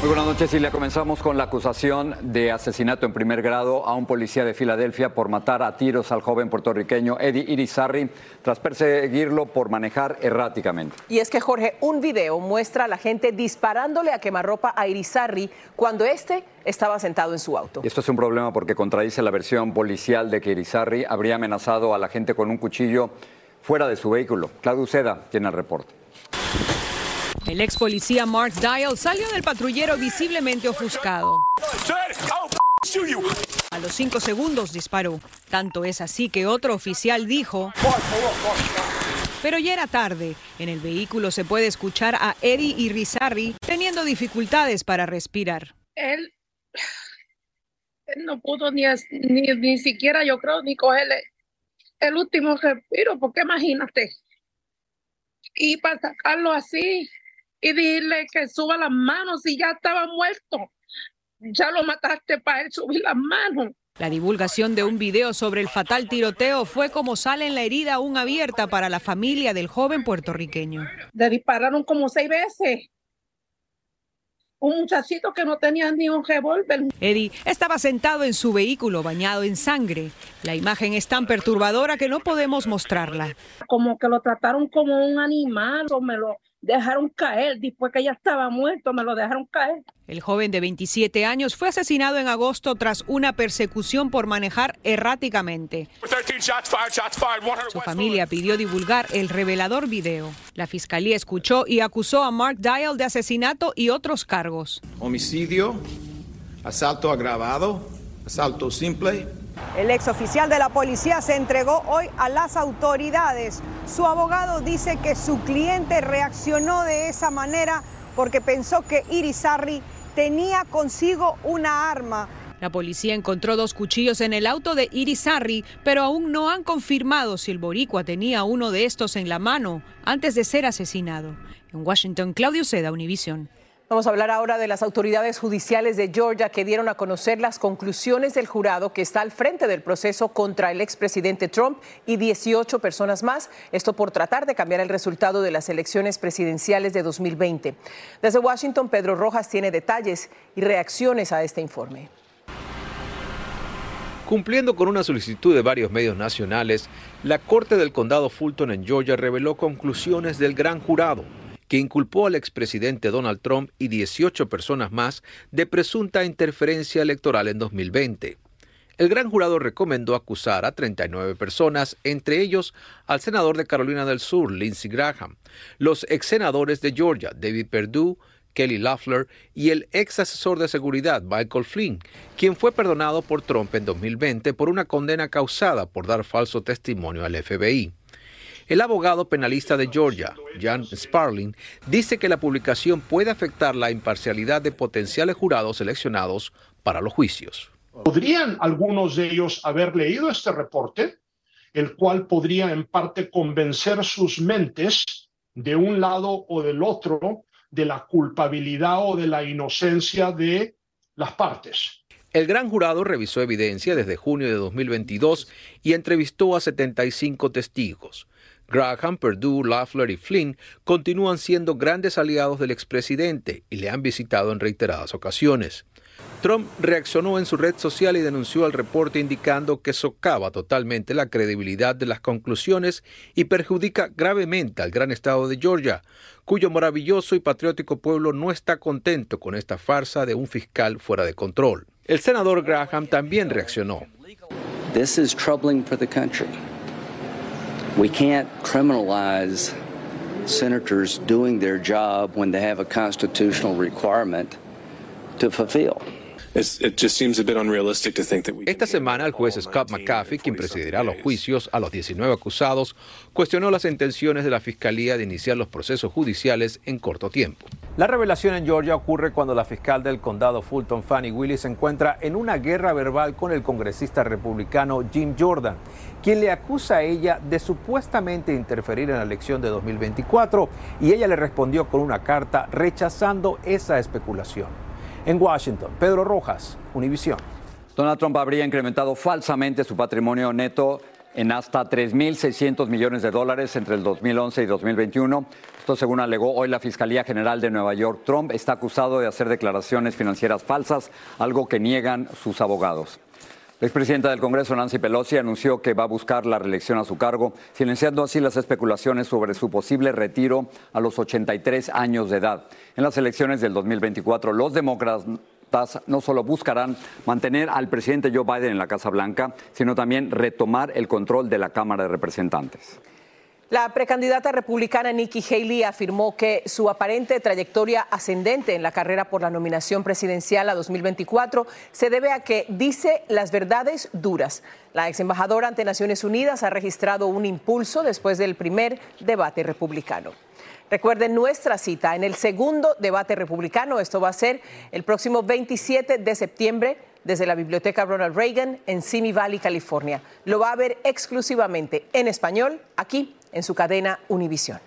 Muy buenas noches le comenzamos con la acusación de asesinato en primer grado a un policía de Filadelfia por matar a tiros al joven puertorriqueño Eddie Irizarry tras perseguirlo por manejar erráticamente. Y es que Jorge, un video muestra a la gente disparándole a quemarropa a Irizarry cuando este estaba sentado en su auto. Y esto es un problema porque contradice la versión policial de que Irizarry habría amenazado a la gente con un cuchillo fuera de su vehículo. Claudio Seda tiene el reporte. El ex policía Mark Dial salió del patrullero visiblemente ofuscado. A los cinco segundos disparó. Tanto es así que otro oficial dijo... Pero ya era tarde. En el vehículo se puede escuchar a Eddie y Rizarri teniendo dificultades para respirar. Él, él no pudo ni, ni, ni siquiera, yo creo, ni cogerle el último respiro, porque imagínate. Y para sacarlo así, y dile que suba las manos si ya estaba muerto. Ya lo mataste para él subir las manos. La divulgación de un video sobre el fatal tiroteo fue como sale en la herida aún abierta para la familia del joven puertorriqueño. Le dispararon como seis veces. Un muchachito que no tenía ni un revólver. Eddie estaba sentado en su vehículo bañado en sangre. La imagen es tan perturbadora que no podemos mostrarla. Como que lo trataron como un animal o me lo dejaron caer. Después que ya estaba muerto, me lo dejaron caer. El joven de 27 años fue asesinado en agosto tras una persecución por manejar erráticamente. Su familia pidió divulgar el revelador video. La fiscalía escuchó y acusó a Mark Dial de asesinato y otros cargos. Homicidio, asalto agravado, asalto simple. El ex oficial de la policía se entregó hoy a las autoridades. Su abogado dice que su cliente reaccionó de esa manera porque pensó que Irizarry tenía consigo una arma. La policía encontró dos cuchillos en el auto de Irizarry, pero aún no han confirmado si el boricua tenía uno de estos en la mano antes de ser asesinado. En Washington, Claudio Seda, Univision. Vamos a hablar ahora de las autoridades judiciales de Georgia que dieron a conocer las conclusiones del jurado que está al frente del proceso contra el expresidente Trump y 18 personas más, esto por tratar de cambiar el resultado de las elecciones presidenciales de 2020. Desde Washington, Pedro Rojas tiene detalles y reacciones a este informe. Cumpliendo con una solicitud de varios medios nacionales, la Corte del Condado Fulton en Georgia reveló conclusiones del gran jurado que inculpó al expresidente Donald Trump y 18 personas más de presunta interferencia electoral en 2020. El gran jurado recomendó acusar a 39 personas, entre ellos al senador de Carolina del Sur, Lindsey Graham, los ex senadores de Georgia, David Perdue, Kelly Loeffler y el ex asesor de seguridad, Michael Flynn, quien fue perdonado por Trump en 2020 por una condena causada por dar falso testimonio al FBI. El abogado penalista de Georgia, Jan Sparling, dice que la publicación puede afectar la imparcialidad de potenciales jurados seleccionados para los juicios. ¿Podrían algunos de ellos haber leído este reporte, el cual podría en parte convencer sus mentes de un lado o del otro de la culpabilidad o de la inocencia de las partes? El gran jurado revisó evidencia desde junio de 2022 y entrevistó a 75 testigos. Graham, Perdue, Loeffler y Flynn continúan siendo grandes aliados del expresidente y le han visitado en reiteradas ocasiones. Trump reaccionó en su red social y denunció el reporte indicando que socava totalmente la credibilidad de las conclusiones y perjudica gravemente al gran estado de Georgia, cuyo maravilloso y patriótico pueblo no está contento con esta farsa de un fiscal fuera de control. El senador Graham también reaccionó. This is troubling for the country. We can't criminalize senators doing their job when they have a constitutional requirement to fulfill. Esta semana el juez Scott McAfee, quien presidirá los juicios a los 19 acusados, cuestionó las intenciones de la Fiscalía de iniciar los procesos judiciales en corto tiempo. La revelación en Georgia ocurre cuando la fiscal del condado Fulton, Fanny Willis, se encuentra en una guerra verbal con el congresista republicano Jim Jordan, quien le acusa a ella de supuestamente interferir en la elección de 2024 y ella le respondió con una carta rechazando esa especulación. En Washington, Pedro Rojas, Univisión. Donald Trump habría incrementado falsamente su patrimonio neto en hasta 3.600 millones de dólares entre el 2011 y 2021. Esto según alegó hoy la Fiscalía General de Nueva York. Trump está acusado de hacer declaraciones financieras falsas, algo que niegan sus abogados. La expresidenta del Congreso, Nancy Pelosi, anunció que va a buscar la reelección a su cargo, silenciando así las especulaciones sobre su posible retiro a los 83 años de edad. En las elecciones del 2024, los demócratas no solo buscarán mantener al presidente Joe Biden en la Casa Blanca, sino también retomar el control de la Cámara de Representantes. La precandidata republicana Nikki Haley afirmó que su aparente trayectoria ascendente en la carrera por la nominación presidencial a 2024 se debe a que dice las verdades duras. La ex embajadora ante Naciones Unidas ha registrado un impulso después del primer debate republicano. Recuerden nuestra cita en el segundo debate republicano. Esto va a ser el próximo 27 de septiembre desde la Biblioteca Ronald Reagan en Simi Valley, California. Lo va a ver exclusivamente en español aquí en su cadena Univisión.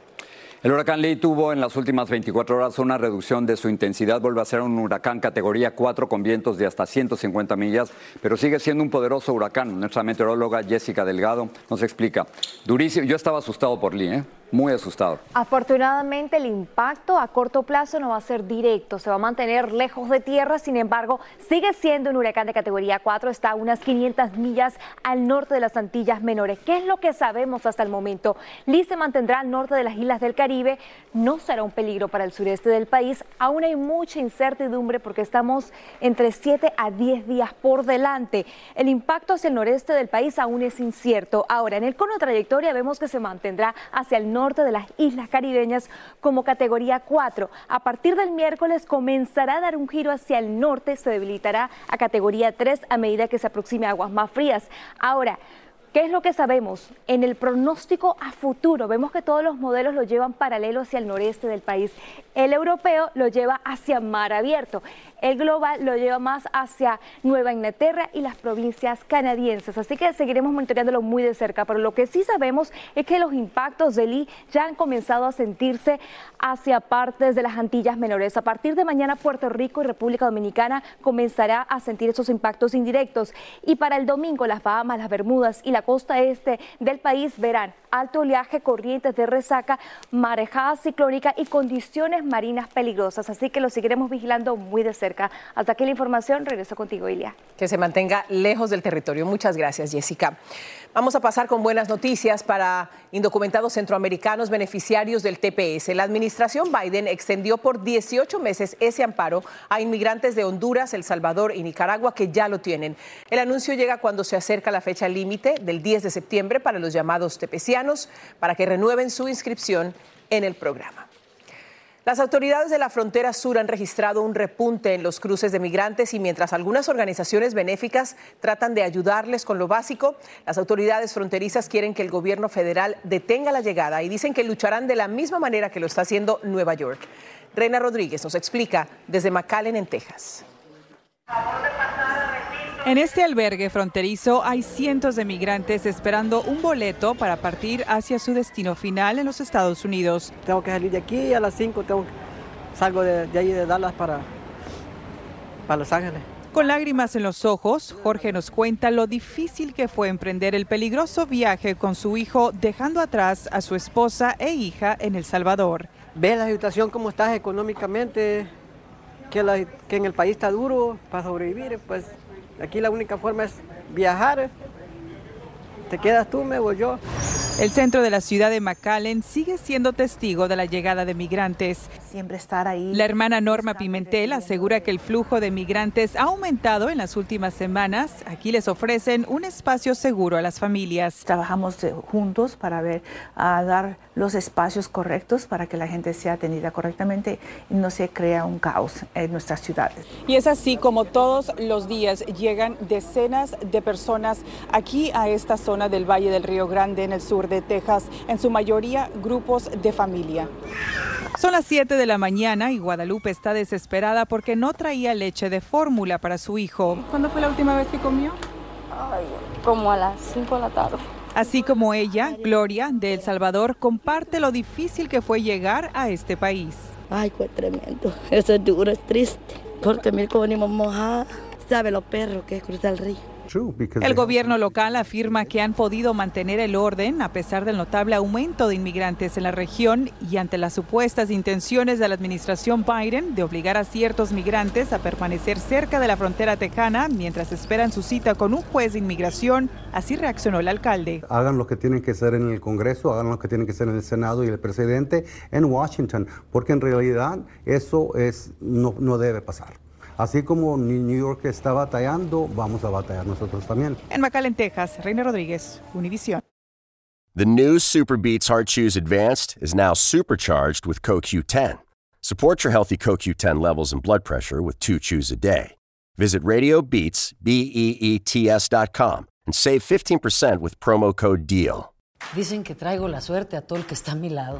El huracán Lee tuvo en las últimas 24 horas una reducción de su intensidad, vuelve a ser un huracán categoría 4 con vientos de hasta 150 millas, pero sigue siendo un poderoso huracán. Nuestra meteoróloga Jessica Delgado nos explica. Durísimo, yo estaba asustado por Lee, ¿eh? Muy asustado. Afortunadamente el impacto a corto plazo no va a ser directo, se va a mantener lejos de tierra, sin embargo sigue siendo un huracán de categoría 4, está a unas 500 millas al norte de las Antillas Menores. ¿Qué es lo que sabemos hasta el momento? Lee se mantendrá al norte de las islas del Caribe, no será un peligro para el sureste del país, aún hay mucha incertidumbre porque estamos entre 7 a 10 días por delante. El impacto hacia el noreste del país aún es incierto. Ahora, en el cono trayectoria vemos que se mantendrá hacia el norte norte de las islas caribeñas como categoría 4. A partir del miércoles comenzará a dar un giro hacia el norte, se debilitará a categoría 3 a medida que se aproxime a aguas más frías. Ahora, ¿Qué es lo que sabemos? En el pronóstico a futuro vemos que todos los modelos lo llevan paralelo hacia el noreste del país. El europeo lo lleva hacia mar abierto. El global lo lleva más hacia Nueva Inglaterra y las provincias canadienses. Así que seguiremos monitoreándolo muy de cerca. Pero lo que sí sabemos es que los impactos del I ya han comenzado a sentirse hacia partes de las Antillas menores. A partir de mañana Puerto Rico y República Dominicana comenzará a sentir esos impactos indirectos. Y para el domingo las Bahamas, las Bermudas y la costa este del país verán alto oleaje, corrientes de resaca, marejada ciclónica y condiciones marinas peligrosas. Así que lo seguiremos vigilando muy de cerca. Hasta aquí la información. Regreso contigo, Ilia. Que se mantenga lejos del territorio. Muchas gracias, Jessica. Vamos a pasar con buenas noticias para indocumentados centroamericanos beneficiarios del TPS. La administración Biden extendió por 18 meses ese amparo a inmigrantes de Honduras, El Salvador y Nicaragua que ya lo tienen. El anuncio llega cuando se acerca la fecha límite del 10 de septiembre para los llamados para que renueven su inscripción en el programa. Las autoridades de la frontera sur han registrado un repunte en los cruces de migrantes y mientras algunas organizaciones benéficas tratan de ayudarles con lo básico, las autoridades fronterizas quieren que el gobierno federal detenga la llegada y dicen que lucharán de la misma manera que lo está haciendo Nueva York. Reina Rodríguez nos explica desde McAllen, en Texas. En este albergue fronterizo hay cientos de migrantes esperando un boleto para partir hacia su destino final en los Estados Unidos. Tengo que salir de aquí a las 5, tengo, salgo de, de ahí de Dallas para, para Los Ángeles. Con lágrimas en los ojos, Jorge nos cuenta lo difícil que fue emprender el peligroso viaje con su hijo, dejando atrás a su esposa e hija en El Salvador. Ve la situación como estás económicamente, que, que en el país está duro para sobrevivir, pues aquí la única forma es viajar. Te quedas tú, me voy yo. El centro de la ciudad de McAllen sigue siendo testigo de la llegada de migrantes. Siempre estar ahí. La hermana Norma Pimentel asegura que el flujo de migrantes ha aumentado en las últimas semanas. Aquí les ofrecen un espacio seguro a las familias. Trabajamos juntos para ver, a dar los espacios correctos para que la gente sea atendida correctamente y no se crea un caos en nuestras ciudades. Y es así como todos los días llegan decenas de personas aquí a esta zona del Valle del Río Grande en el sur de Texas, en su mayoría grupos de familia. Son las 7 de la mañana y Guadalupe está desesperada porque no traía leche de fórmula para su hijo. ¿Cuándo fue la última vez que comió? como a las 5 de la tarde. Así como ella, Gloria, de El Salvador, comparte lo difícil que fue llegar a este país. Ay, fue tremendo. Eso es duro, es triste. Porque mira cómo venimos mojadas. Sabe los perros que es cruzar el río. El gobierno local afirma que han podido mantener el orden a pesar del notable aumento de inmigrantes en la región y ante las supuestas intenciones de la administración Biden de obligar a ciertos migrantes a permanecer cerca de la frontera tejana mientras esperan su cita con un juez de inmigración. Así reaccionó el alcalde. Hagan lo que tienen que hacer en el Congreso, hagan lo que tienen que hacer en el Senado y el presidente en Washington, porque en realidad eso es, no, no debe pasar. Así como New York está batallando, vamos a batallar nosotros también. En McAllen, Texas, Reina Rodríguez, Univision. The new Super Beats Heart Chews Advanced is now supercharged with CoQ10. Support your healthy CoQ10 levels and blood pressure with two chews a day. Visit RadioBeats, B-E-E-T-S dot com and save 15% with promo code DEAL. Dicen que traigo la suerte a todo el que está a mi lado.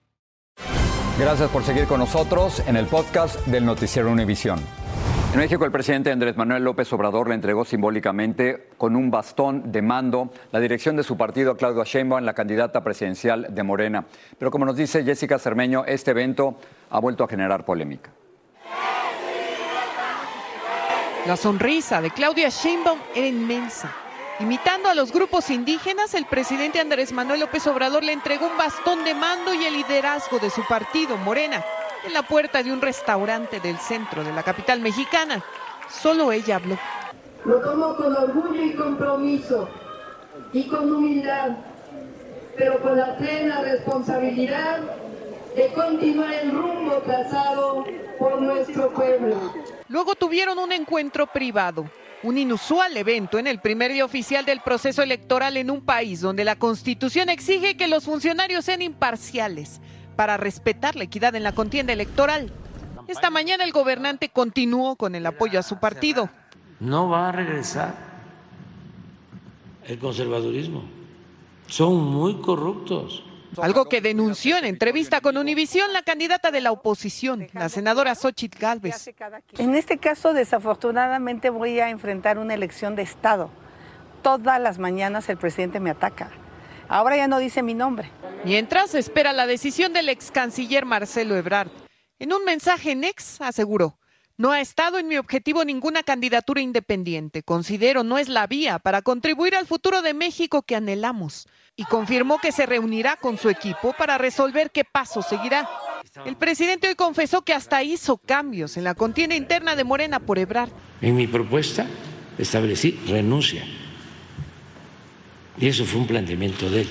Gracias por seguir con nosotros en el podcast del Noticiero Univisión. En México, el presidente Andrés Manuel López Obrador le entregó simbólicamente con un bastón de mando la dirección de su partido a Claudia Sheinbaum, la candidata presidencial de Morena. Pero como nos dice Jessica Cermeño, este evento ha vuelto a generar polémica. La sonrisa de Claudia Sheinbaum era inmensa. Imitando a los grupos indígenas, el presidente Andrés Manuel López Obrador le entregó un bastón de mando y el liderazgo de su partido, Morena, en la puerta de un restaurante del centro de la capital mexicana. Solo ella habló. Lo tomo con orgullo y compromiso y con humildad, pero con la plena responsabilidad de continuar el rumbo trazado por nuestro pueblo. Luego tuvieron un encuentro privado un inusual evento en el primer día oficial del proceso electoral en un país donde la Constitución exige que los funcionarios sean imparciales para respetar la equidad en la contienda electoral. Esta mañana el gobernante continuó con el apoyo a su partido. No va a regresar el conservadurismo. Son muy corruptos. Algo que denunció en entrevista con Univisión la candidata de la oposición, la senadora Xochitl Gálvez. En este caso, desafortunadamente, voy a enfrentar una elección de Estado. Todas las mañanas el presidente me ataca. Ahora ya no dice mi nombre. Mientras espera la decisión del ex canciller Marcelo Ebrard. En un mensaje en ex aseguró, no ha estado en mi objetivo ninguna candidatura independiente. Considero no es la vía para contribuir al futuro de México que anhelamos y confirmó que se reunirá con su equipo para resolver qué paso seguirá. El presidente hoy confesó que hasta hizo cambios en la contienda interna de Morena por Ebrard. En mi propuesta establecí renuncia. Y eso fue un planteamiento de él.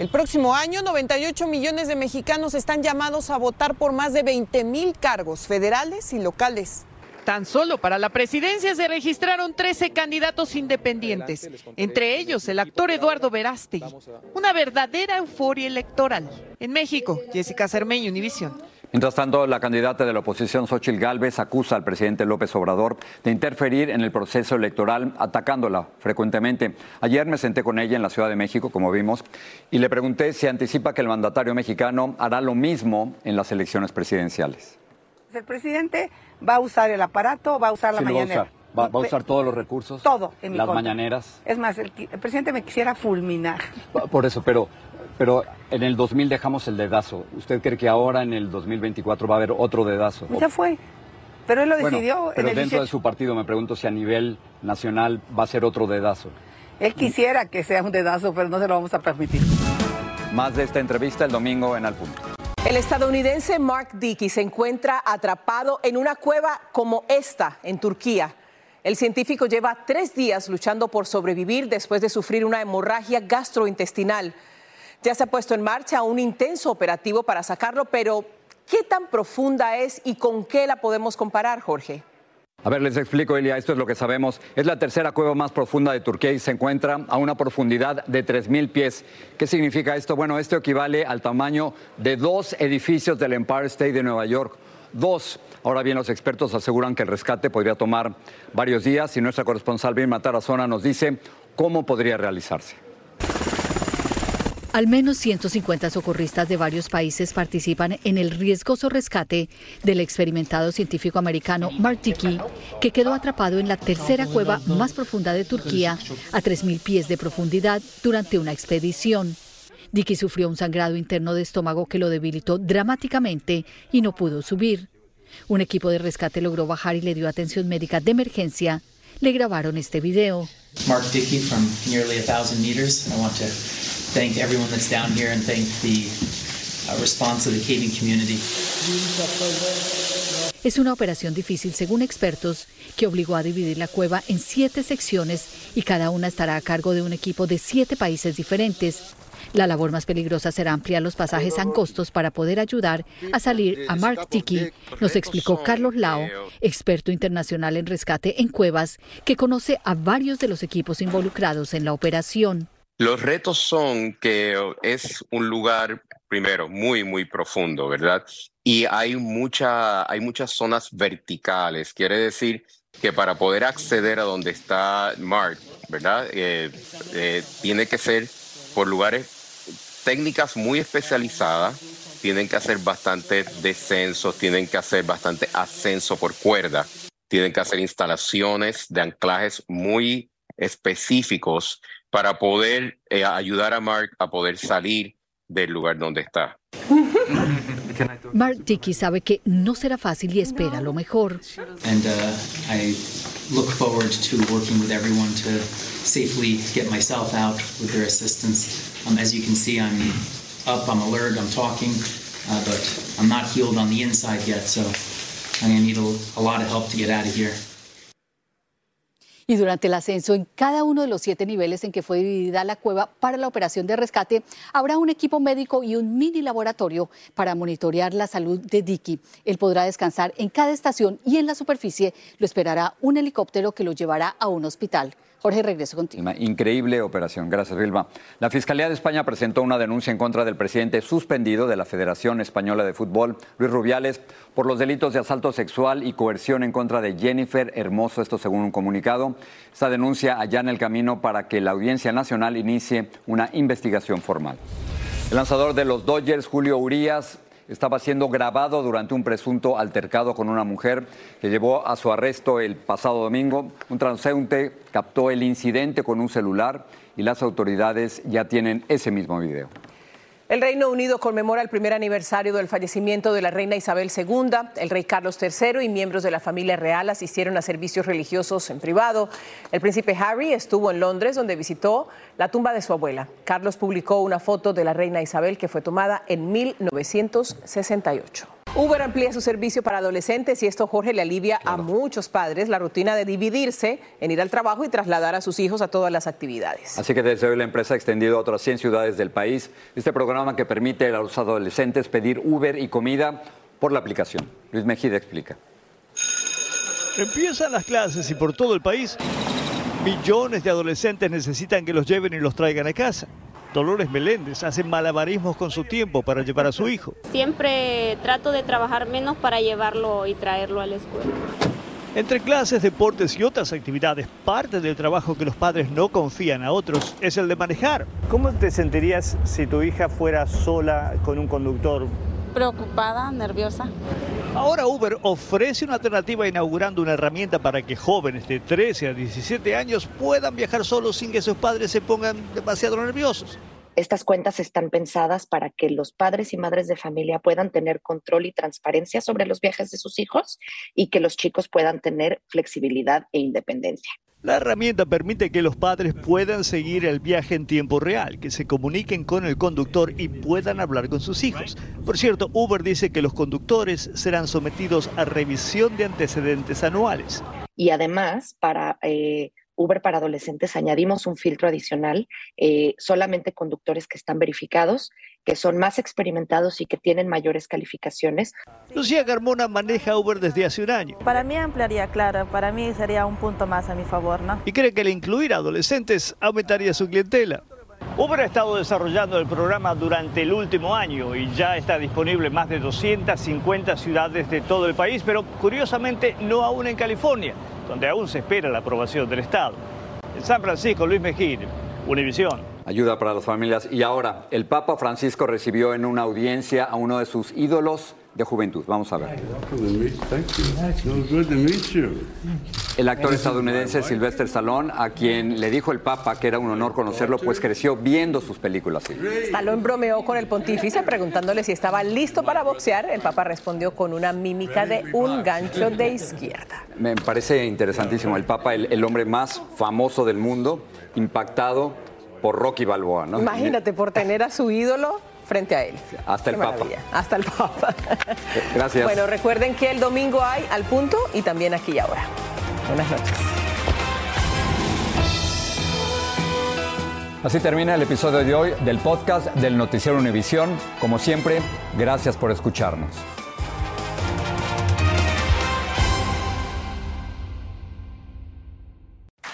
El próximo año, 98 millones de mexicanos están llamados a votar por más de 20 mil cargos federales y locales. Tan solo para la presidencia se registraron 13 candidatos independientes, entre ellos el actor Eduardo Verástegui. Una verdadera euforia electoral. En México, Jessica Cermeño, Univisión. Mientras tanto, la candidata de la oposición, Xochitl Gálvez, acusa al presidente López Obrador de interferir en el proceso electoral, atacándola frecuentemente. Ayer me senté con ella en la Ciudad de México, como vimos, y le pregunté si anticipa que el mandatario mexicano hará lo mismo en las elecciones presidenciales. El presidente va a usar el aparato, va a usar la Sí, lo va a mañanera. usar. Va, va a usar todos los recursos. Todo en mi Las contra. mañaneras. Es más, el, el presidente me quisiera fulminar. Por eso, pero, pero en el 2000 dejamos el dedazo. ¿Usted cree que ahora en el 2024 va a haber otro dedazo? Ya fue. Pero él lo Bueno, decidió pero en el dentro 18. de su partido me pregunto si a nivel nacional va a ser otro dedazo. Él quisiera que sea un dedazo, pero no se lo vamos a permitir. Más de esta entrevista el domingo en Al Punto. El estadounidense Mark Dickey se encuentra atrapado en una cueva como esta en Turquía. El científico lleva tres días luchando por sobrevivir después de sufrir una hemorragia gastrointestinal. Ya se ha puesto en marcha un intenso operativo para sacarlo, pero ¿qué tan profunda es y con qué la podemos comparar, Jorge? A ver, les explico, Elia, esto es lo que sabemos. Es la tercera cueva más profunda de Turquía y se encuentra a una profundidad de 3.000 pies. ¿Qué significa esto? Bueno, esto equivale al tamaño de dos edificios del Empire State de Nueva York. Dos. Ahora bien, los expertos aseguran que el rescate podría tomar varios días y nuestra corresponsal Vilma Tarazona nos dice cómo podría realizarse. Al menos 150 socorristas de varios países participan en el riesgoso rescate del experimentado científico americano Mark Dickey, que quedó atrapado en la tercera cueva más profunda de Turquía, a 3.000 pies de profundidad, durante una expedición. Dickey sufrió un sangrado interno de estómago que lo debilitó dramáticamente y no pudo subir. Un equipo de rescate logró bajar y le dio atención médica de emergencia. Le grabaron este video. Mark Dickey from nearly a thousand meters. I want thank everyone that's down here and thank the uh, response of the caving community. Es una operación difícil, según expertos, que obligó a dividir la cueva en siete secciones y cada una estará a cargo de un equipo de siete países diferentes. La labor más peligrosa será ampliar los pasajes angostos para poder ayudar a salir a Mark Dickey, nos explicó Carlos Lao, experto internacional en rescate en cuevas, que conoce a varios de los equipos involucrados en la operación. Los retos son que es un lugar, primero, muy, muy profundo, ¿verdad? Y hay, mucha, hay muchas zonas verticales. Quiere decir que para poder acceder a donde está Mark, ¿verdad? Eh, eh, tiene que ser por lugares, técnicas muy especializadas. Tienen que hacer bastante descensos, tienen que hacer bastante ascenso por cuerda, tienen que hacer instalaciones de anclajes muy específicos para poder eh, ayudar a Mark a poder salir del lugar donde está. Mark Dickey sabe que no será fácil y espera lo mejor. And uh, I look forward to working with everyone to safely get myself out with their assistance. Um, as you can see, I'm up, I'm alert, I'm talking, uh, but I'm not healed on the inside yet, so I'm gonna need a, a lot of help to get out of here. Y durante el ascenso en cada uno de los siete niveles en que fue dividida la cueva para la operación de rescate, habrá un equipo médico y un mini laboratorio para monitorear la salud de Dicky. Él podrá descansar en cada estación y en la superficie lo esperará un helicóptero que lo llevará a un hospital. Jorge, regreso contigo. Increíble operación. Gracias, Vilma. La Fiscalía de España presentó una denuncia en contra del presidente suspendido de la Federación Española de Fútbol, Luis Rubiales, por los delitos de asalto sexual y coerción en contra de Jennifer Hermoso, esto según un comunicado. Esta denuncia allana el camino para que la Audiencia Nacional inicie una investigación formal. El lanzador de los Dodgers, Julio Urías, estaba siendo grabado durante un presunto altercado con una mujer que llevó a su arresto el pasado domingo. Un transeúnte captó el incidente con un celular y las autoridades ya tienen ese mismo video. El Reino Unido conmemora el primer aniversario del fallecimiento de la reina Isabel II. El rey Carlos III y miembros de la familia real asistieron a servicios religiosos en privado. El príncipe Harry estuvo en Londres, donde visitó la tumba de su abuela. Carlos publicó una foto de la reina Isabel que fue tomada en 1968. Uber amplía su servicio para adolescentes y esto, Jorge, le alivia a muchos padres la rutina de dividirse en ir al trabajo y trasladar a sus hijos a todas las actividades. Así que desde hoy la empresa ha extendido a otras 100 ciudades del país este programa que permite a los adolescentes pedir Uber y comida por la aplicación. Luis Mejida explica. Empiezan las clases y por todo el país millones de adolescentes necesitan que los lleven y los traigan a casa. Dolores Meléndez hace malabarismos con su tiempo para llevar a su hijo. Siempre trato de trabajar menos para llevarlo y traerlo a la escuela. Entre clases, deportes y otras actividades, parte del trabajo que los padres no confían a otros es el de manejar. ¿Cómo te sentirías si tu hija fuera sola con un conductor? Preocupada, nerviosa. Ahora Uber ofrece una alternativa inaugurando una herramienta para que jóvenes de 13 a 17 años puedan viajar solos sin que sus padres se pongan demasiado nerviosos. Estas cuentas están pensadas para que los padres y madres de familia puedan tener control y transparencia sobre los viajes de sus hijos y que los chicos puedan tener flexibilidad e independencia. La herramienta permite que los padres puedan seguir el viaje en tiempo real, que se comuniquen con el conductor y puedan hablar con sus hijos. Por cierto, Uber dice que los conductores serán sometidos a revisión de antecedentes anuales. Y además, para eh, Uber para adolescentes añadimos un filtro adicional, eh, solamente conductores que están verificados, que son más experimentados y que tienen mayores calificaciones. Lucía Carmona maneja Uber desde hace un año. Para mí ampliaría, claro, para mí sería un punto más a mi favor, ¿no? Y cree que el incluir a adolescentes aumentaría su clientela. Uber ha estado desarrollando el programa durante el último año y ya está disponible en más de 250 ciudades de todo el país, pero curiosamente no aún en California, donde aún se espera la aprobación del Estado. En San Francisco, Luis Mejía, Univisión. Ayuda para las familias. Y ahora, el Papa Francisco recibió en una audiencia a uno de sus ídolos de juventud. Vamos a ver. El actor estadounidense Sylvester Stallone, a quien le dijo el Papa que era un honor conocerlo, pues creció viendo sus películas. Stallone bromeó con el pontífice preguntándole si estaba listo para boxear. El Papa respondió con una mímica de un gancho de izquierda. Me parece interesantísimo. El Papa, el, el hombre más famoso del mundo, impactado por Rocky Balboa, ¿no? Imagínate, por tener a su ídolo frente a él. Hasta el Papa. Hasta el Papa. Gracias. Bueno, recuerden que el domingo hay al punto y también aquí y ahora. Buenas noches. Así termina el episodio de hoy del podcast del Noticiero Univisión. Como siempre, gracias por escucharnos.